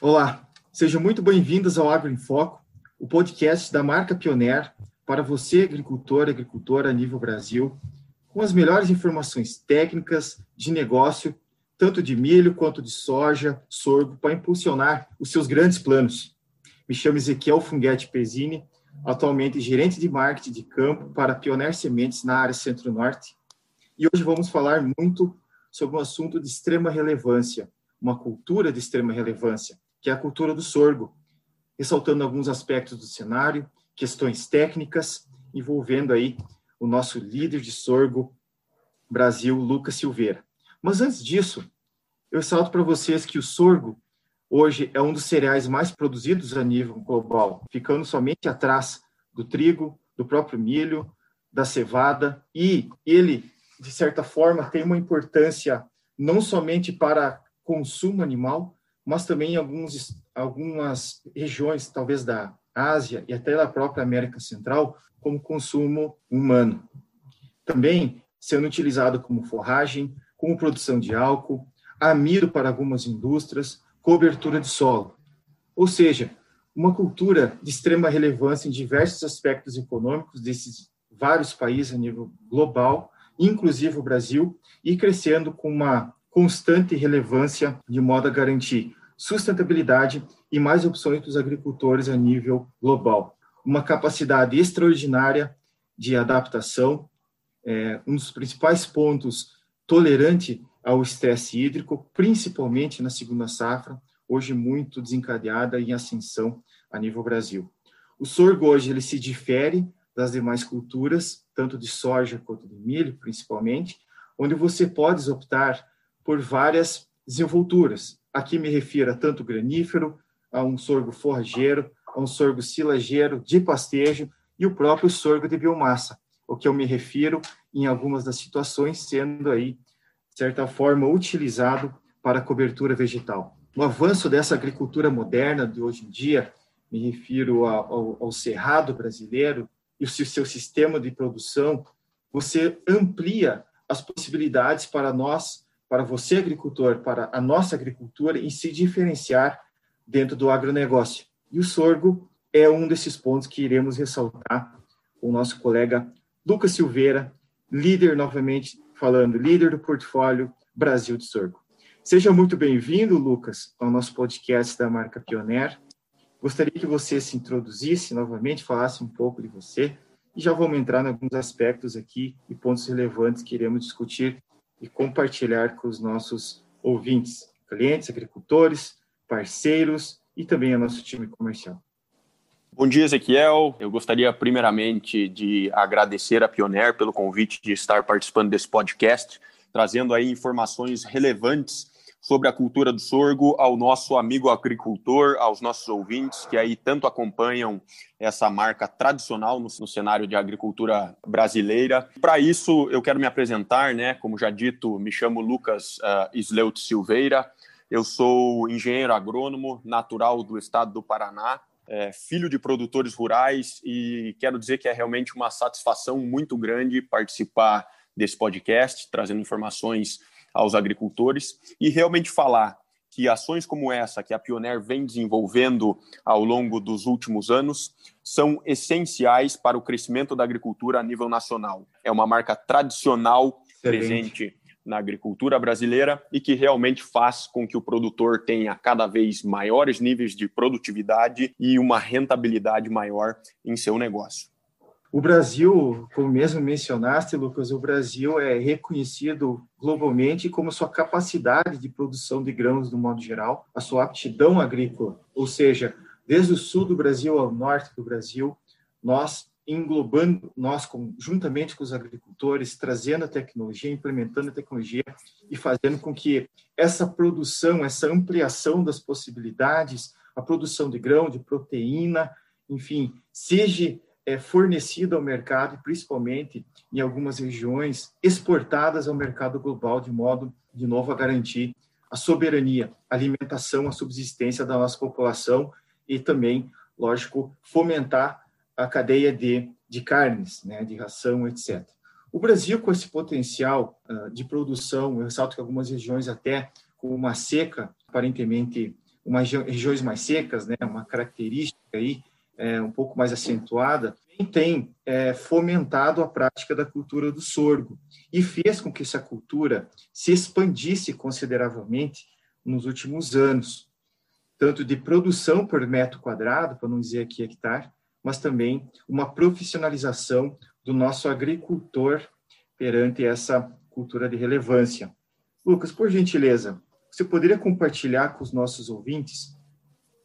Olá, sejam muito bem-vindos ao Agro em Foco, o podcast da marca Pioneer para você, agricultor e agricultora a nível Brasil, com as melhores informações técnicas de negócio, tanto de milho quanto de soja, sorgo, para impulsionar os seus grandes planos. Me chamo Ezequiel Funguete Pesini, atualmente gerente de marketing de campo para Pioneer Sementes na área Centro-Norte. E hoje vamos falar muito sobre um assunto de extrema relevância, uma cultura de extrema relevância, que é a cultura do sorgo, ressaltando alguns aspectos do cenário, questões técnicas, envolvendo aí o nosso líder de sorgo Brasil, Lucas Silveira. Mas antes disso, eu ressalto para vocês que o sorgo hoje é um dos cereais mais produzidos a nível global, ficando somente atrás do trigo, do próprio milho, da cevada, e ele, de certa forma, tem uma importância não somente para consumo animal, mas também em alguns, algumas regiões, talvez da Ásia e até da própria América Central, como consumo humano. Também sendo utilizado como forragem, como produção de álcool, amido para algumas indústrias, cobertura de solo. Ou seja, uma cultura de extrema relevância em diversos aspectos econômicos desses vários países a nível global, inclusive o Brasil, e crescendo com uma constante relevância de modo a garantir sustentabilidade e mais opções para os agricultores a nível global. Uma capacidade extraordinária de adaptação, é, um dos principais pontos tolerante ao estresse hídrico, principalmente na segunda safra, hoje muito desencadeada em ascensão a nível Brasil. O sorgo hoje ele se difere das demais culturas, tanto de soja quanto de milho, principalmente, onde você pode optar por várias desenvolturas. Aqui me refiro a tanto granífero, a um sorgo forrageiro, a um sorgo silageiro de pastejo e o próprio sorgo de biomassa, o que eu me refiro em algumas das situações sendo aí, certa forma, utilizado para cobertura vegetal. No avanço dessa agricultura moderna de hoje em dia, me refiro ao, ao cerrado brasileiro e o seu sistema de produção, você amplia as possibilidades para nós para você, agricultor, para a nossa agricultura, em se diferenciar dentro do agronegócio. E o sorgo é um desses pontos que iremos ressaltar com o nosso colega Lucas Silveira, líder, novamente falando, líder do portfólio Brasil de Sorgo. Seja muito bem-vindo, Lucas, ao nosso podcast da marca Pioneer. Gostaria que você se introduzisse novamente, falasse um pouco de você, e já vamos entrar em alguns aspectos aqui e pontos relevantes que iremos discutir e compartilhar com os nossos ouvintes, clientes, agricultores, parceiros e também a nosso time comercial. Bom dia, Ezequiel. Eu gostaria primeiramente de agradecer a Pioneer pelo convite de estar participando desse podcast, trazendo aí informações relevantes sobre a cultura do sorgo ao nosso amigo agricultor, aos nossos ouvintes que aí tanto acompanham essa marca tradicional no, no cenário de agricultura brasileira. Para isso, eu quero me apresentar, né? Como já dito, me chamo Lucas uh, Sleut Silveira. Eu sou engenheiro agrônomo, natural do estado do Paraná, é, filho de produtores rurais e quero dizer que é realmente uma satisfação muito grande participar desse podcast, trazendo informações aos agricultores e realmente falar que ações como essa que a Pioneer vem desenvolvendo ao longo dos últimos anos são essenciais para o crescimento da agricultura a nível nacional. É uma marca tradicional Excelente. presente na agricultura brasileira e que realmente faz com que o produtor tenha cada vez maiores níveis de produtividade e uma rentabilidade maior em seu negócio. O Brasil, como mesmo mencionaste, Lucas, o Brasil é reconhecido globalmente como sua capacidade de produção de grãos no modo geral, a sua aptidão agrícola, ou seja, desde o sul do Brasil ao norte do Brasil, nós englobando nós juntamente com os agricultores, trazendo a tecnologia, implementando a tecnologia e fazendo com que essa produção, essa ampliação das possibilidades, a produção de grão, de proteína, enfim, seja é, fornecida ao mercado, principalmente em algumas regiões, exportadas ao mercado global, de modo, de novo, a garantir a soberania, a alimentação, a subsistência da nossa população e também, lógico, fomentar a cadeia de, de carnes, né, de ração, etc. O Brasil, com esse potencial uh, de produção, eu ressalto que algumas regiões até com uma seca, aparentemente, umas regiões mais secas, né, uma característica aí é, um pouco mais acentuada, tem é, fomentado a prática da cultura do sorgo e fez com que essa cultura se expandisse consideravelmente nos últimos anos, tanto de produção por metro quadrado, para não dizer aqui hectare, mas também uma profissionalização do nosso agricultor perante essa cultura de relevância. Lucas, por gentileza, você poderia compartilhar com os nossos ouvintes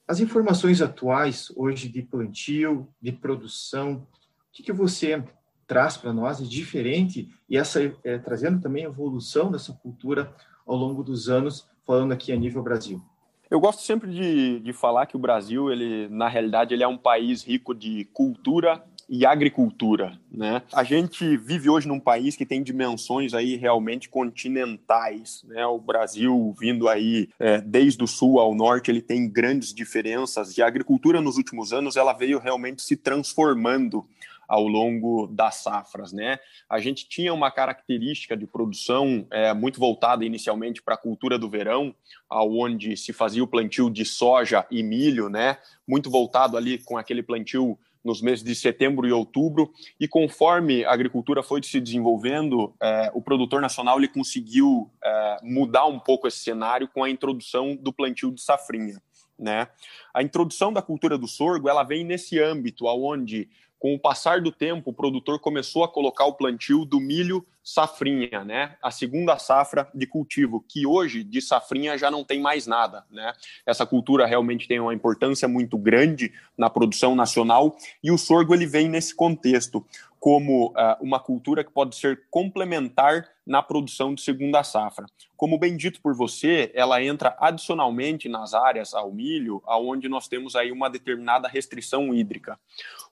as informações atuais hoje de plantio, de produção, o que, que você traz para nós de diferente e essa é, trazendo também a evolução dessa cultura ao longo dos anos, falando aqui a nível Brasil? Eu gosto sempre de, de falar que o Brasil, ele na realidade, ele é um país rico de cultura e agricultura, né? A gente vive hoje num país que tem dimensões aí realmente continentais, né? O Brasil vindo aí é, desde o sul ao norte, ele tem grandes diferenças e a agricultura nos últimos anos ela veio realmente se transformando ao longo das safras, né? A gente tinha uma característica de produção é, muito voltada inicialmente para a cultura do verão, aonde se fazia o plantio de soja e milho, né? Muito voltado ali com aquele plantio nos meses de setembro e outubro, e conforme a agricultura foi se desenvolvendo, é, o produtor nacional ele conseguiu é, mudar um pouco esse cenário com a introdução do plantio de safrinha. Né? A introdução da cultura do sorgo ela vem nesse âmbito, aonde com o passar do tempo, o produtor começou a colocar o plantio do milho safrinha, né? A segunda safra de cultivo, que hoje de safrinha já não tem mais nada, né? Essa cultura realmente tem uma importância muito grande na produção nacional e o sorgo ele vem nesse contexto como uh, uma cultura que pode ser complementar na produção de segunda safra. Como bem dito por você, ela entra adicionalmente nas áreas ao milho, aonde nós temos aí uma determinada restrição hídrica.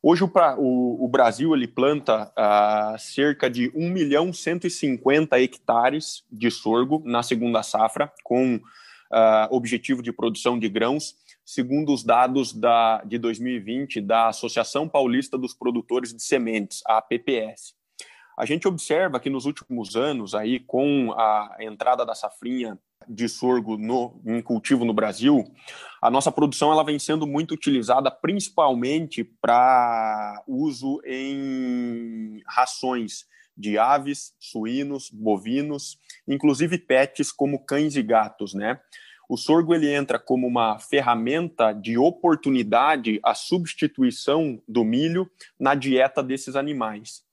Hoje o, o, o Brasil ele planta uh, cerca de 1 milhão 150 hectares de sorgo na segunda safra, com uh, objetivo de produção de grãos, segundo os dados da, de 2020 da Associação Paulista dos Produtores de Sementes, a APPS. A gente observa que nos últimos anos, aí, com a entrada da safrinha de sorgo no, em cultivo no Brasil, a nossa produção ela vem sendo muito utilizada principalmente para uso em rações de aves, suínos, bovinos, inclusive pets como cães e gatos, né? O sorgo ele entra como uma ferramenta de oportunidade à substituição do milho na dieta desses animais.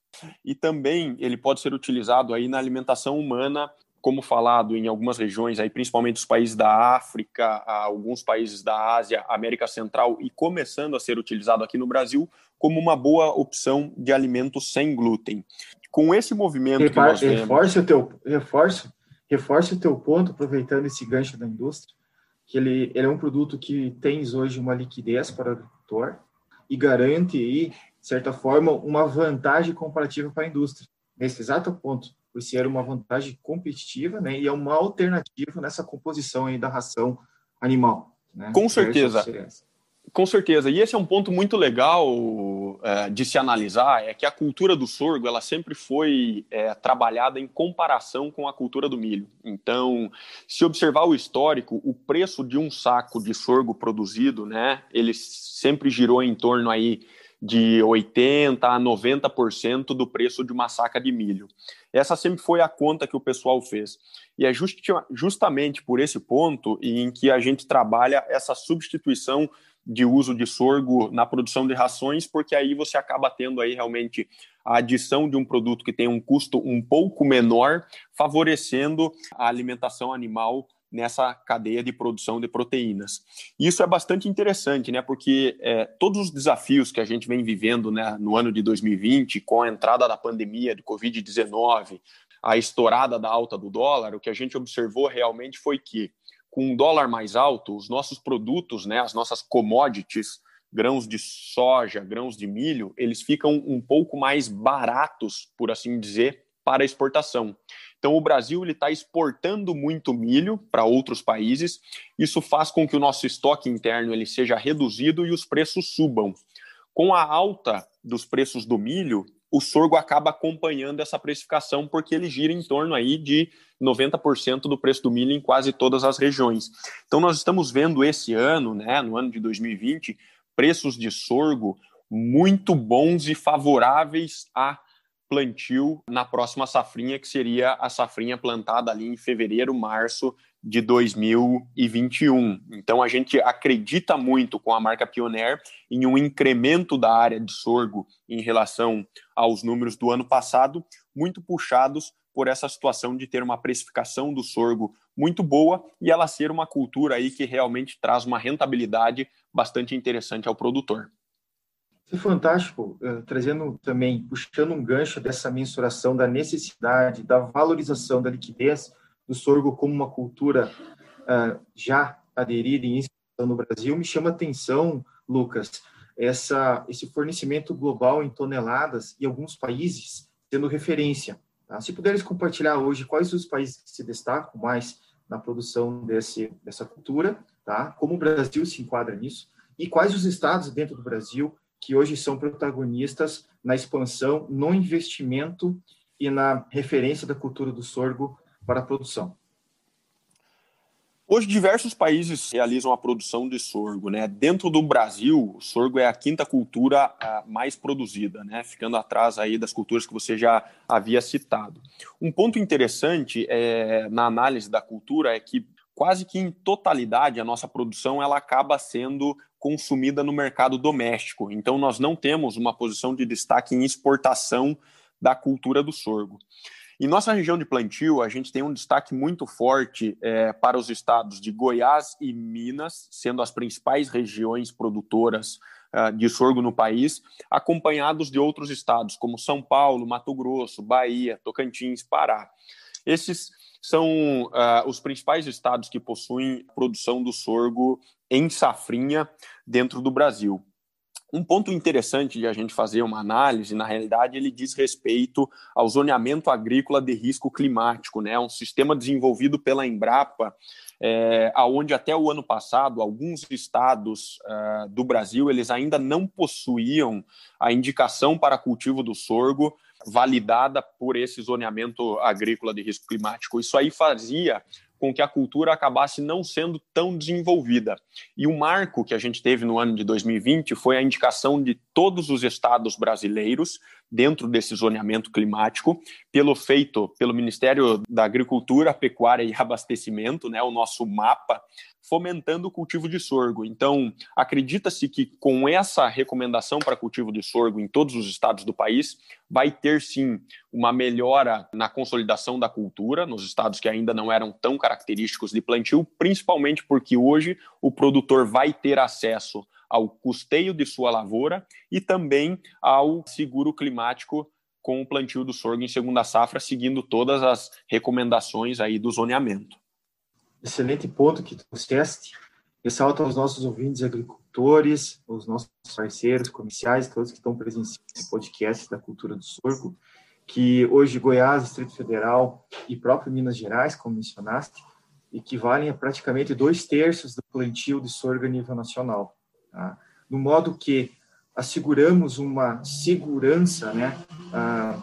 E também ele pode ser utilizado aí na alimentação humana, como falado em algumas regiões, aí principalmente os países da África, alguns países da Ásia, América Central e começando a ser utilizado aqui no Brasil como uma boa opção de alimento sem glúten. Com esse movimento Repar, que nós vemos... Reforce o teu, reforce, reforce o teu ponto, aproveitando esse gancho da indústria, que ele, ele é um produto que tens hoje uma liquidez para o agricultor e garante aí, de certa forma, uma vantagem comparativa para a indústria. Nesse exato ponto, por ser uma vantagem competitiva, né, e é uma alternativa nessa composição aí da ração animal. Né, Com certeza. Com certeza. E esse é um ponto muito legal é, de se analisar, é que a cultura do sorgo ela sempre foi é, trabalhada em comparação com a cultura do milho. Então, se observar o histórico, o preço de um saco de sorgo produzido, né, ele sempre girou em torno aí de 80 a 90% do preço de uma saca de milho. Essa sempre foi a conta que o pessoal fez. E é just, justamente por esse ponto em que a gente trabalha essa substituição de uso de sorgo na produção de rações, porque aí você acaba tendo aí realmente a adição de um produto que tem um custo um pouco menor, favorecendo a alimentação animal nessa cadeia de produção de proteínas. Isso é bastante interessante, né? Porque é, todos os desafios que a gente vem vivendo né, no ano de 2020, com a entrada da pandemia de Covid-19, a estourada da alta do dólar, o que a gente observou realmente foi que com um dólar mais alto, os nossos produtos, né, as nossas commodities, grãos de soja, grãos de milho, eles ficam um pouco mais baratos, por assim dizer, para exportação. Então, o Brasil está exportando muito milho para outros países. Isso faz com que o nosso estoque interno ele seja reduzido e os preços subam. Com a alta dos preços do milho, o sorgo acaba acompanhando essa precificação porque ele gira em torno aí de 90% do preço do milho em quase todas as regiões. Então nós estamos vendo esse ano, né, no ano de 2020, preços de sorgo muito bons e favoráveis a plantio na próxima safrinha, que seria a safrinha plantada ali em fevereiro, março de 2021. Então a gente acredita muito com a marca Pioneer em um incremento da área de sorgo em relação aos números do ano passado, muito puxados por essa situação de ter uma precificação do sorgo muito boa e ela ser uma cultura aí que realmente traz uma rentabilidade bastante interessante ao produtor. É fantástico, uh, trazendo também, puxando um gancho dessa mensuração da necessidade, da valorização da liquidez do sorgo como uma cultura uh, já aderida em expansão no Brasil, me chama atenção, Lucas, essa, esse fornecimento global em toneladas e alguns países sendo referência. Tá? Se puderes compartilhar hoje quais os países que se destacam mais na produção desse, dessa cultura, tá? como o Brasil se enquadra nisso, e quais os estados dentro do Brasil que hoje são protagonistas na expansão, no investimento e na referência da cultura do sorgo para a produção. Hoje, diversos países realizam a produção de sorgo. Né? Dentro do Brasil, o sorgo é a quinta cultura mais produzida, né? ficando atrás aí das culturas que você já havia citado. Um ponto interessante é, na análise da cultura é que quase que em totalidade a nossa produção ela acaba sendo consumida no mercado doméstico. Então, nós não temos uma posição de destaque em exportação da cultura do sorgo. Em nossa região de plantio, a gente tem um destaque muito forte é, para os estados de Goiás e Minas, sendo as principais regiões produtoras uh, de sorgo no país, acompanhados de outros estados, como São Paulo, Mato Grosso, Bahia, Tocantins, Pará. Esses são uh, os principais estados que possuem produção do sorgo em safrinha dentro do Brasil. Um ponto interessante de a gente fazer uma análise, na realidade, ele diz respeito ao zoneamento agrícola de risco climático, né? Um sistema desenvolvido pela Embrapa, é, aonde até o ano passado alguns estados uh, do Brasil eles ainda não possuíam a indicação para cultivo do sorgo validada por esse zoneamento agrícola de risco climático. Isso aí fazia com que a cultura acabasse não sendo tão desenvolvida. E o marco que a gente teve no ano de 2020 foi a indicação de todos os estados brasileiros dentro desse zoneamento climático, pelo feito pelo Ministério da Agricultura, Pecuária e Abastecimento, né, o nosso mapa, fomentando o cultivo de sorgo. Então, acredita-se que com essa recomendação para cultivo de sorgo em todos os estados do país, vai ter sim uma melhora na consolidação da cultura nos estados que ainda não eram tão característicos de plantio, principalmente porque hoje o produtor vai ter acesso ao custeio de sua lavoura e também ao seguro climático com o plantio do sorgo em segunda safra, seguindo todas as recomendações aí do zoneamento. Excelente ponto que trouxeste. Ressalto aos nossos ouvintes agricultores, os nossos parceiros comerciais, todos que estão presentes nesse podcast da cultura do sorgo, que hoje Goiás, Distrito Federal e próprio Minas Gerais, como mencionaste, equivalem a praticamente dois terços do plantio de sorgo a nível nacional. Tá? No modo que asseguramos uma segurança né, a,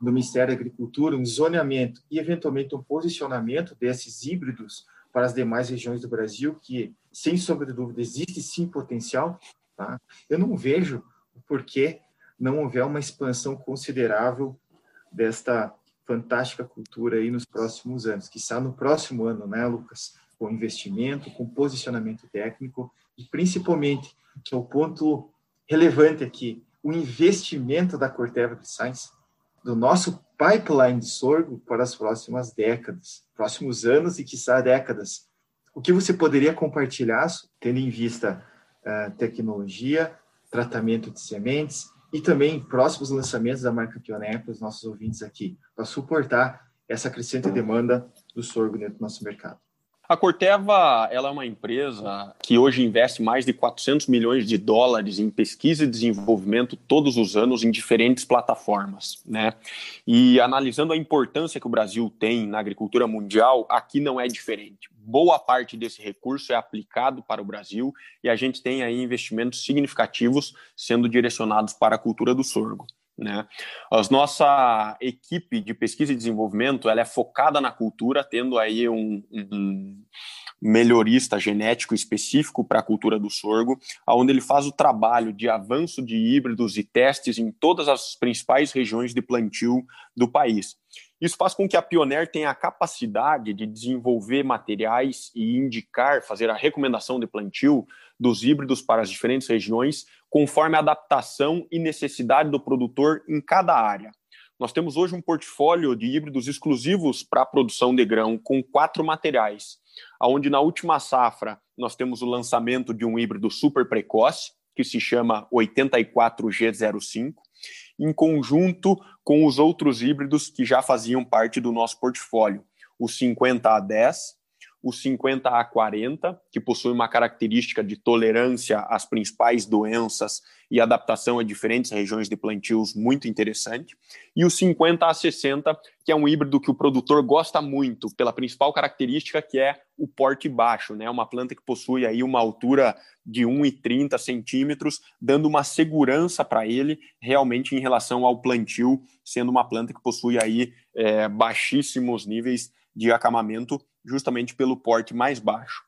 do Ministério da Agricultura, um zoneamento e, eventualmente, um posicionamento desses híbridos para as demais regiões do Brasil, que, sem sombra de dúvida, existe sim potencial. Tá? Eu não vejo por que não houver uma expansão considerável desta fantástica cultura aí nos próximos anos, que está no próximo ano, né, Lucas? Com investimento, com posicionamento técnico e principalmente, que é o ponto relevante aqui, o investimento da Corteva Science do nosso pipeline de sorgo para as próximas décadas, próximos anos e, quiçá, décadas. O que você poderia compartilhar, tendo em vista uh, tecnologia, tratamento de sementes e também próximos lançamentos da marca Pioneer para os nossos ouvintes aqui, para suportar essa crescente demanda do sorgo dentro do nosso mercado? A Corteva ela é uma empresa que hoje investe mais de 400 milhões de dólares em pesquisa e desenvolvimento todos os anos em diferentes plataformas. Né? E analisando a importância que o Brasil tem na agricultura mundial, aqui não é diferente. Boa parte desse recurso é aplicado para o Brasil e a gente tem aí investimentos significativos sendo direcionados para a cultura do sorgo. Né? A nossa equipe de pesquisa e desenvolvimento ela é focada na cultura, tendo aí um, um melhorista genético específico para a cultura do sorgo, onde ele faz o trabalho de avanço de híbridos e testes em todas as principais regiões de plantio do país. Isso faz com que a Pioneer tenha a capacidade de desenvolver materiais e indicar, fazer a recomendação de plantio dos híbridos para as diferentes regiões, conforme a adaptação e necessidade do produtor em cada área. Nós temos hoje um portfólio de híbridos exclusivos para a produção de grão com quatro materiais, onde na última safra nós temos o lançamento de um híbrido super precoce, que se chama 84G05, em conjunto com os outros híbridos que já faziam parte do nosso portfólio, o 50A10, o 50A40, que possui uma característica de tolerância às principais doenças e adaptação a diferentes regiões de plantios muito interessante, e o 50A60, que é um híbrido que o produtor gosta muito, pela principal característica que é o porte baixo, né? Uma planta que possui aí uma altura de 1,30 centímetros, dando uma segurança para ele realmente em relação ao plantio, sendo uma planta que possui aí é, baixíssimos níveis de acamamento justamente pelo porte mais baixo.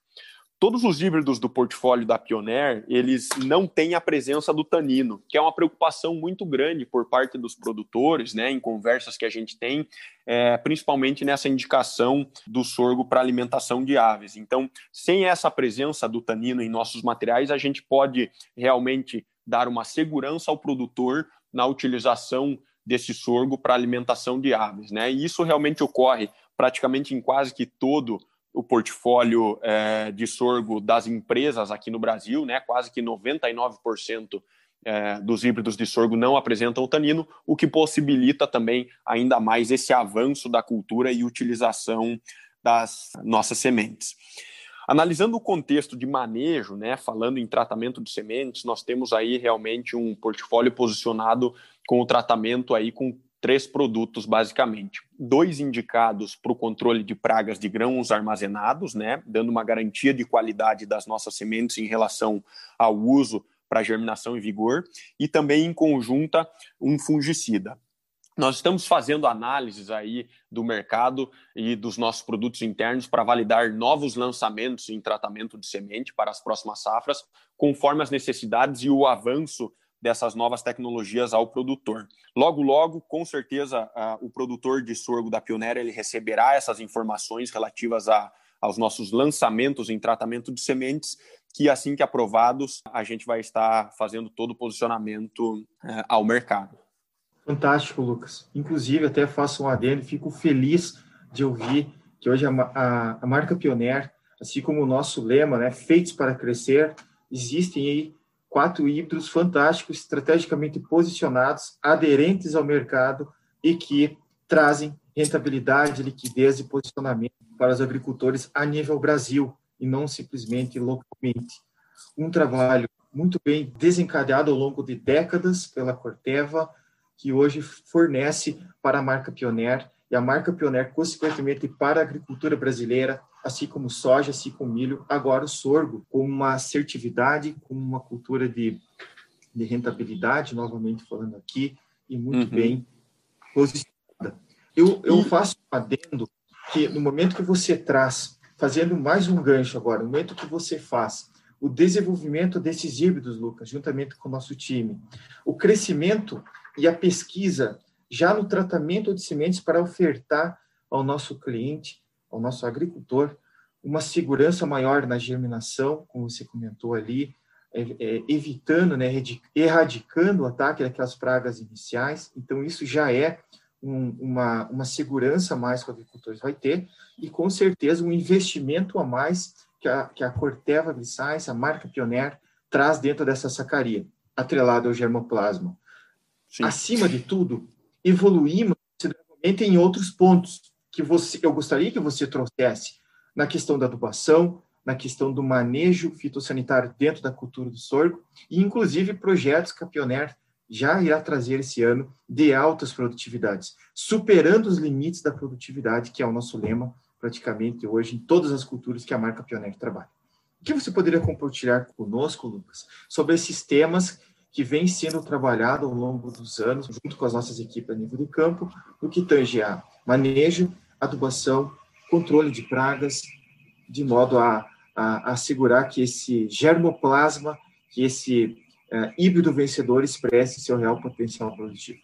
Todos os híbridos do portfólio da Pioneer, eles não têm a presença do tanino, que é uma preocupação muito grande por parte dos produtores, né, em conversas que a gente tem, é, principalmente nessa indicação do sorgo para alimentação de aves. Então, sem essa presença do tanino em nossos materiais, a gente pode realmente dar uma segurança ao produtor na utilização desse sorgo para alimentação de aves, né? E isso realmente ocorre praticamente em quase que todo o portfólio é, de sorgo das empresas aqui no Brasil, né? Quase que 99% é, dos híbridos de sorgo não apresentam tanino, o que possibilita também ainda mais esse avanço da cultura e utilização das nossas sementes. Analisando o contexto de manejo, né, falando em tratamento de sementes, nós temos aí realmente um portfólio posicionado com o tratamento aí com três produtos, basicamente. Dois indicados para o controle de pragas de grãos armazenados, né, dando uma garantia de qualidade das nossas sementes em relação ao uso para germinação e vigor, e também em conjunta um fungicida. Nós estamos fazendo análises aí do mercado e dos nossos produtos internos para validar novos lançamentos em tratamento de semente para as próximas safras, conforme as necessidades e o avanço dessas novas tecnologias ao produtor. Logo, logo, com certeza, o produtor de sorgo da Pioneira ele receberá essas informações relativas a, aos nossos lançamentos em tratamento de sementes, que assim que aprovados, a gente vai estar fazendo todo o posicionamento uh, ao mercado. Fantástico, Lucas. Inclusive, até faço um adendo, fico feliz de ouvir que hoje a, a, a marca Pioneer, assim como o nosso lema, né, feitos para crescer, existem aí quatro híbridos fantásticos, estrategicamente posicionados, aderentes ao mercado e que trazem rentabilidade, liquidez e posicionamento para os agricultores a nível Brasil e não simplesmente localmente. Um trabalho muito bem desencadeado ao longo de décadas pela Corteva, que hoje fornece para a marca Pioneer e a marca Pioneer, consequentemente, para a agricultura brasileira, assim como soja, assim como milho, agora o sorgo, com uma assertividade, com uma cultura de, de rentabilidade, novamente falando aqui, e muito uhum. bem posicionada. Eu, eu faço um adendo que no momento que você traz, fazendo mais um gancho agora, no momento que você faz o desenvolvimento desses híbridos, Lucas, juntamente com o nosso time, o crescimento e a pesquisa já no tratamento de sementes para ofertar ao nosso cliente ao nosso agricultor uma segurança maior na germinação, como você comentou ali, é, é, evitando, né, erradicando o ataque daquelas pragas iniciais. Então, isso já é um, uma, uma segurança a mais que o agricultor vai ter e, com certeza, um investimento a mais que a, que a Corteva Glycice, a marca Pioneer, traz dentro dessa sacaria, atrelada ao germoplasma. Sim. Acima de tudo, evoluímos consideravelmente em outros pontos, que você, eu gostaria que você trouxesse na questão da adubação, na questão do manejo fitossanitário dentro da cultura do sorgo, e inclusive projetos que a Pioneer já irá trazer esse ano de altas produtividades, superando os limites da produtividade, que é o nosso lema praticamente hoje em todas as culturas que a marca Pioneer trabalha. O que você poderia compartilhar conosco, Lucas, sobre esses temas que vem sendo trabalhado ao longo dos anos, junto com as nossas equipes a nível do campo, no que tange a manejo, adubação, controle de pragas, de modo a, a, a assegurar que esse germoplasma, que esse uh, híbrido vencedor expresse seu real potencial produtivo.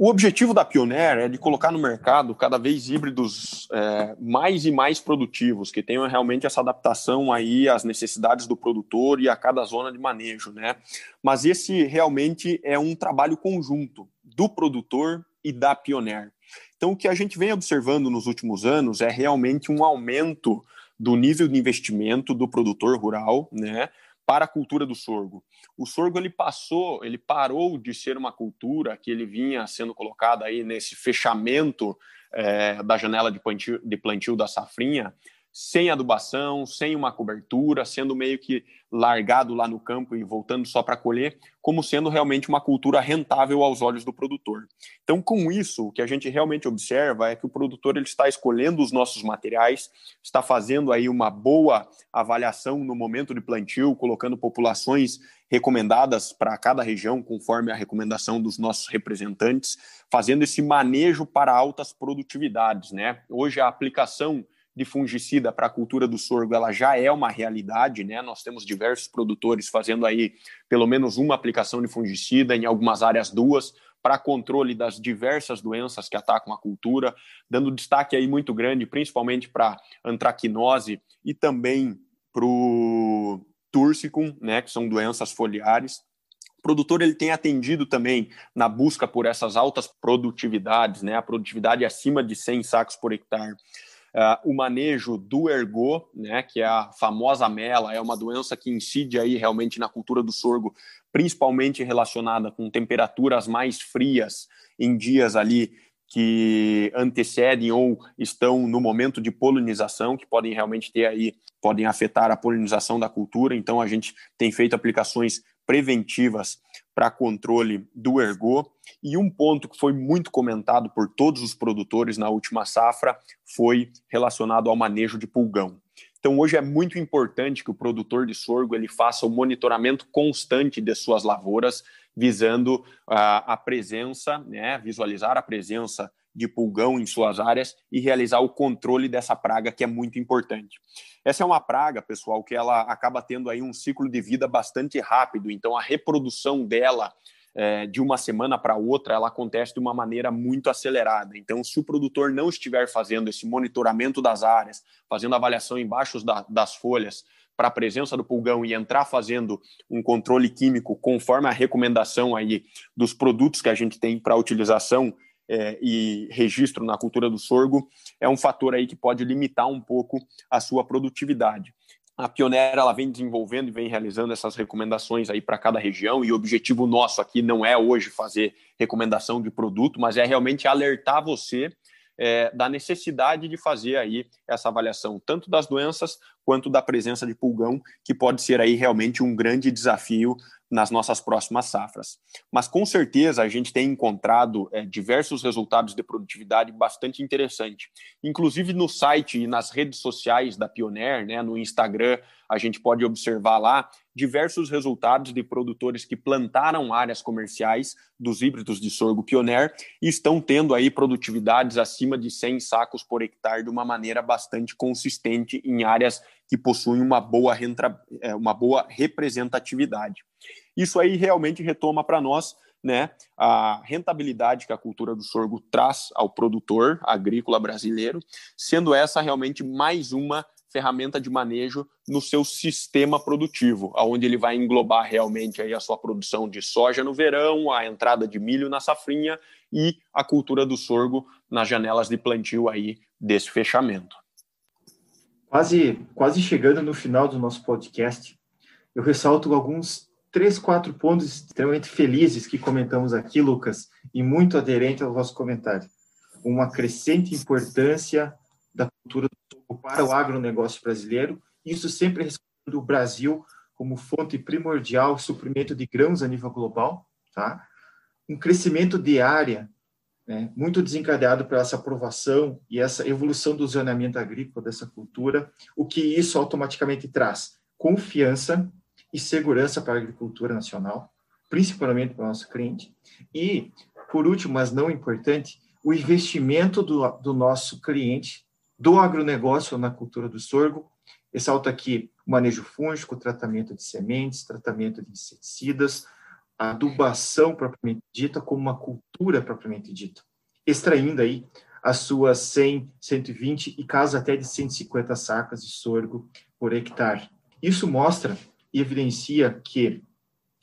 O objetivo da Pioneer é de colocar no mercado cada vez híbridos é, mais e mais produtivos, que tenham realmente essa adaptação aí às necessidades do produtor e a cada zona de manejo, né? Mas esse realmente é um trabalho conjunto do produtor e da Pioneer. Então, o que a gente vem observando nos últimos anos é realmente um aumento do nível de investimento do produtor rural, né? para a cultura do sorgo. O sorgo ele passou, ele parou de ser uma cultura que ele vinha sendo colocada aí nesse fechamento é, da janela de plantio, de plantio da safrinha sem adubação, sem uma cobertura, sendo meio que largado lá no campo e voltando só para colher, como sendo realmente uma cultura rentável aos olhos do produtor. Então, com isso, o que a gente realmente observa é que o produtor ele está escolhendo os nossos materiais, está fazendo aí uma boa avaliação no momento de plantio, colocando populações recomendadas para cada região, conforme a recomendação dos nossos representantes, fazendo esse manejo para altas produtividades, né? Hoje a aplicação de fungicida para a cultura do sorgo ela já é uma realidade, né? Nós temos diversos produtores fazendo aí pelo menos uma aplicação de fungicida, em algumas áreas duas, para controle das diversas doenças que atacam a cultura, dando destaque aí muito grande, principalmente para antracnose e também para o túrcicum, né, que são doenças foliares. O produtor ele tem atendido também na busca por essas altas produtividades, né, a produtividade acima de 100 sacos por hectare. Uh, o manejo do ergo, né, que é a famosa mela, é uma doença que incide aí realmente na cultura do sorgo, principalmente relacionada com temperaturas mais frias em dias ali que antecedem ou estão no momento de polinização, que podem realmente ter aí, podem afetar a polinização da cultura. Então a gente tem feito aplicações preventivas para controle do ergo. E um ponto que foi muito comentado por todos os produtores na última safra foi relacionado ao manejo de pulgão. Então hoje é muito importante que o produtor de sorgo ele faça o monitoramento constante de suas lavouras, visando a, a presença, né, visualizar a presença de pulgão em suas áreas e realizar o controle dessa praga que é muito importante. Essa é uma praga, pessoal, que ela acaba tendo aí um ciclo de vida bastante rápido, então a reprodução dela é, de uma semana para outra, ela acontece de uma maneira muito acelerada. Então, se o produtor não estiver fazendo esse monitoramento das áreas, fazendo avaliação embaixo da, das folhas para a presença do pulgão e entrar fazendo um controle químico conforme a recomendação aí dos produtos que a gente tem para utilização é, e registro na cultura do sorgo é um fator aí que pode limitar um pouco a sua produtividade. A Pioneira ela vem desenvolvendo e vem realizando essas recomendações aí para cada região e o objetivo nosso aqui não é hoje fazer recomendação de produto, mas é realmente alertar você é, da necessidade de fazer aí essa avaliação tanto das doenças quanto da presença de pulgão, que pode ser aí realmente um grande desafio nas nossas próximas safras. Mas com certeza a gente tem encontrado é, diversos resultados de produtividade bastante interessante. Inclusive no site e nas redes sociais da Pioneer, né, no Instagram, a gente pode observar lá diversos resultados de produtores que plantaram áreas comerciais dos híbridos de sorgo Pioneer e estão tendo aí produtividades acima de 100 sacos por hectare de uma maneira bastante consistente em áreas que possuem uma boa, é, uma boa representatividade. Isso aí realmente retoma para nós né, a rentabilidade que a cultura do sorgo traz ao produtor agrícola brasileiro, sendo essa realmente mais uma ferramenta de manejo no seu sistema produtivo, aonde ele vai englobar realmente aí a sua produção de soja no verão, a entrada de milho na safrinha e a cultura do sorgo nas janelas de plantio aí desse fechamento. Quase, quase chegando no final do nosso podcast, eu ressalto alguns três, quatro pontos extremamente felizes que comentamos aqui, Lucas, e muito aderente ao vosso comentário. Uma crescente importância da cultura do para o agronegócio brasileiro, isso sempre respondendo o Brasil como fonte primordial suprimento de grãos a nível global, tá? Um crescimento de área né, muito desencadeado por essa aprovação e essa evolução do zoneamento agrícola dessa cultura, o que isso automaticamente traz? Confiança, e segurança para a agricultura nacional. principalmente para o nosso cliente. E, por último, mas não importante, o investimento do, do nosso cliente do agronegócio na cultura do sorgo. Ressalto aqui manejo fúngico, tratamento de sementes, tratamento de inseticidas, adubação propriamente dita, como uma cultura propriamente dita, extraindo aí as suas 100, 120 e casos até de 150 sacas de sorgo por hectare. Isso mostra e evidencia que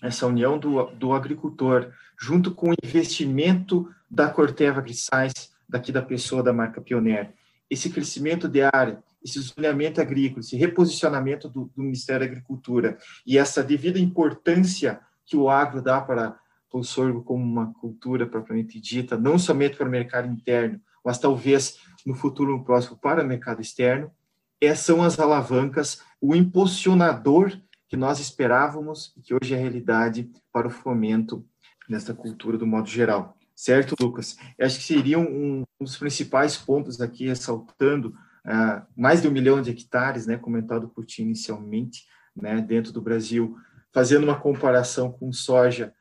essa união do, do agricultor, junto com o investimento da Corteva Grisais, daqui da pessoa da marca Pioneer, esse crescimento de área, esse zoneamento agrícola, esse reposicionamento do, do Ministério da Agricultura e essa devida importância que o agro dá para o sorgo como uma cultura propriamente dita, não somente para o mercado interno, mas talvez no futuro no próximo para o mercado externo, essas são as alavancas, o impulsionador que nós esperávamos e que hoje é realidade para o fomento desta cultura do modo geral. Certo, Lucas? Eu acho que seria um, um dos principais pontos aqui, ressaltando uh, mais de um milhão de hectares, né, comentado por ti inicialmente, né, dentro do Brasil, fazendo uma comparação com soja,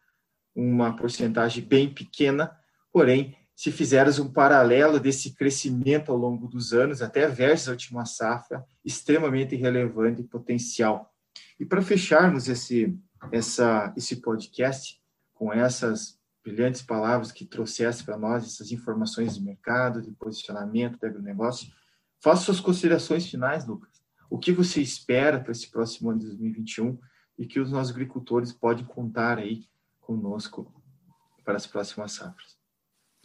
uma porcentagem bem pequena, porém, se fizeres um paralelo desse crescimento ao longo dos anos, até versus a última safra, extremamente relevante e potencial. E para fecharmos esse, essa, esse podcast com essas brilhantes palavras que trouxesse para nós essas informações de mercado, de posicionamento do agronegócio, faça suas considerações finais, Lucas. O que você espera para esse próximo ano de 2021 e que os nossos agricultores podem contar aí conosco para as próximas safras?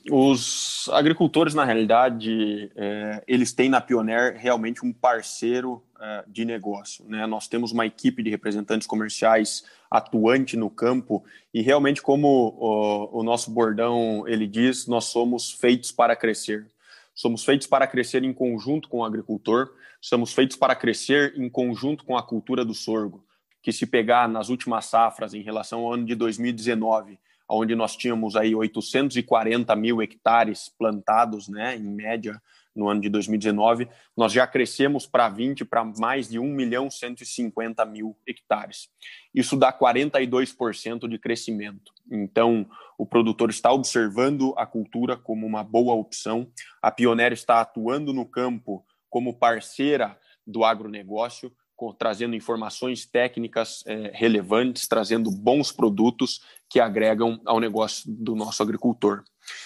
Os agricultores, na realidade, é, eles têm na Pioneer realmente um parceiro é, de negócio. Né? Nós temos uma equipe de representantes comerciais atuante no campo e realmente, como o, o nosso bordão ele diz, nós somos feitos para crescer. Somos feitos para crescer em conjunto com o agricultor, somos feitos para crescer em conjunto com a cultura do sorgo, que se pegar nas últimas safras em relação ao ano de 2019, onde nós tínhamos aí 840 mil hectares plantados, né, em média, no ano de 2019, nós já crescemos para 20, para mais de 1 milhão 150 mil hectares. Isso dá 42% de crescimento. Então, o produtor está observando a cultura como uma boa opção, a Pioneer está atuando no campo como parceira do agronegócio, trazendo informações técnicas é, relevantes, trazendo bons produtos que agregam ao negócio do nosso agricultor.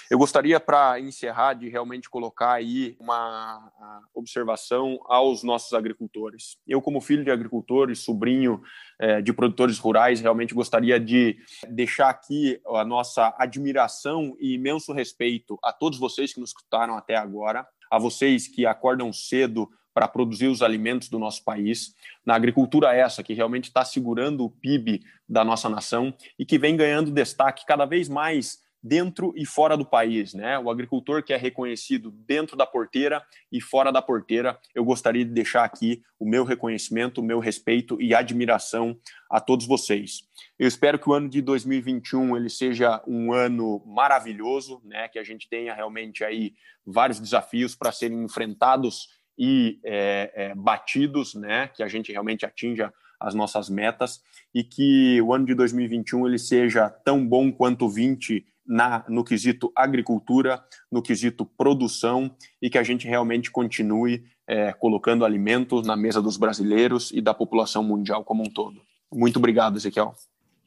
Eu gostaria, para encerrar, de realmente colocar aí uma observação aos nossos agricultores. Eu, como filho de agricultor e sobrinho é, de produtores rurais, realmente gostaria de deixar aqui a nossa admiração e imenso respeito a todos vocês que nos escutaram até agora, a vocês que acordam cedo para produzir os alimentos do nosso país, na agricultura essa que realmente está segurando o PIB da nossa nação e que vem ganhando destaque cada vez mais dentro e fora do país, né? O agricultor que é reconhecido dentro da porteira e fora da porteira, eu gostaria de deixar aqui o meu reconhecimento, o meu respeito e admiração a todos vocês. Eu espero que o ano de 2021 ele seja um ano maravilhoso, né? Que a gente tenha realmente aí vários desafios para serem enfrentados e é, é, batidos, né? Que a gente realmente atinja as nossas metas e que o ano de 2021 ele seja tão bom quanto o 20 na, no quesito agricultura, no quesito produção e que a gente realmente continue é, colocando alimentos na mesa dos brasileiros e da população mundial como um todo. Muito obrigado, Ezequiel.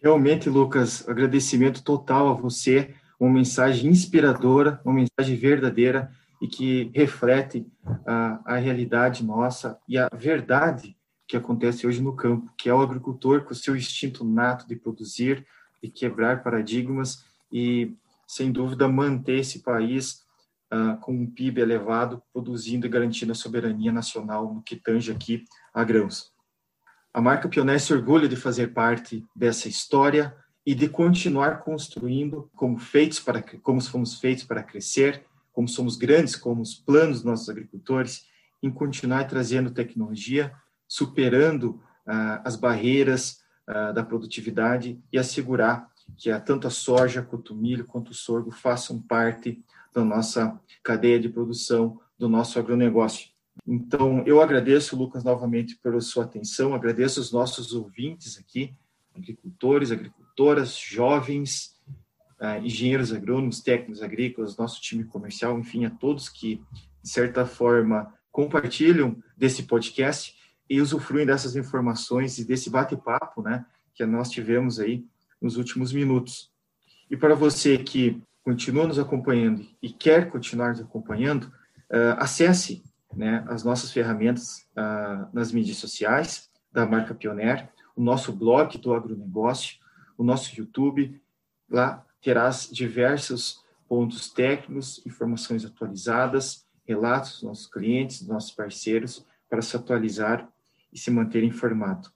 Realmente, Lucas, agradecimento total a você, uma mensagem inspiradora, uma mensagem verdadeira e que reflete a, a realidade nossa e a verdade que acontece hoje no campo, que é o agricultor com o seu instinto nato de produzir, de quebrar paradigmas e, sem dúvida, manter esse país uh, com um PIB elevado, produzindo e garantindo a soberania nacional no que tange aqui a grãos. A marca Pioneer se orgulha de fazer parte dessa história e de continuar construindo como feitos para como fomos feitos para crescer como somos grandes, como os planos dos nossos agricultores, em continuar trazendo tecnologia, superando ah, as barreiras ah, da produtividade e assegurar que a, tanto a soja, quanto o milho, quanto o sorgo façam parte da nossa cadeia de produção, do nosso agronegócio. Então, eu agradeço, Lucas, novamente pela sua atenção, agradeço os nossos ouvintes aqui, agricultores, agricultoras, jovens, engenheiros agrônomos, técnicos agrícolas, nosso time comercial, enfim, a todos que, de certa forma, compartilham desse podcast e usufruem dessas informações e desse bate-papo, né, que nós tivemos aí nos últimos minutos. E para você que continua nos acompanhando e quer continuar nos acompanhando, uh, acesse né, as nossas ferramentas uh, nas mídias sociais da marca Pioneer, o nosso blog do agronegócio, o nosso YouTube. Lá terás diversos pontos técnicos, informações atualizadas, relatos dos nossos clientes, dos nossos parceiros, para se atualizar e se manter informado.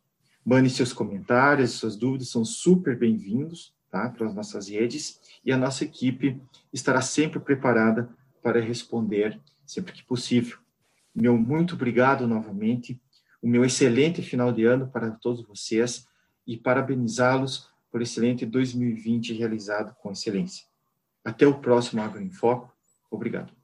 Mande seus comentários, suas dúvidas são super bem-vindos tá, para as nossas redes e a nossa equipe estará sempre preparada para responder sempre que possível. Meu muito obrigado novamente o meu excelente final de ano para todos vocês e parabenizá-los por excelente 2020 realizado com excelência. Até o próximo Agro em Foco. Obrigado.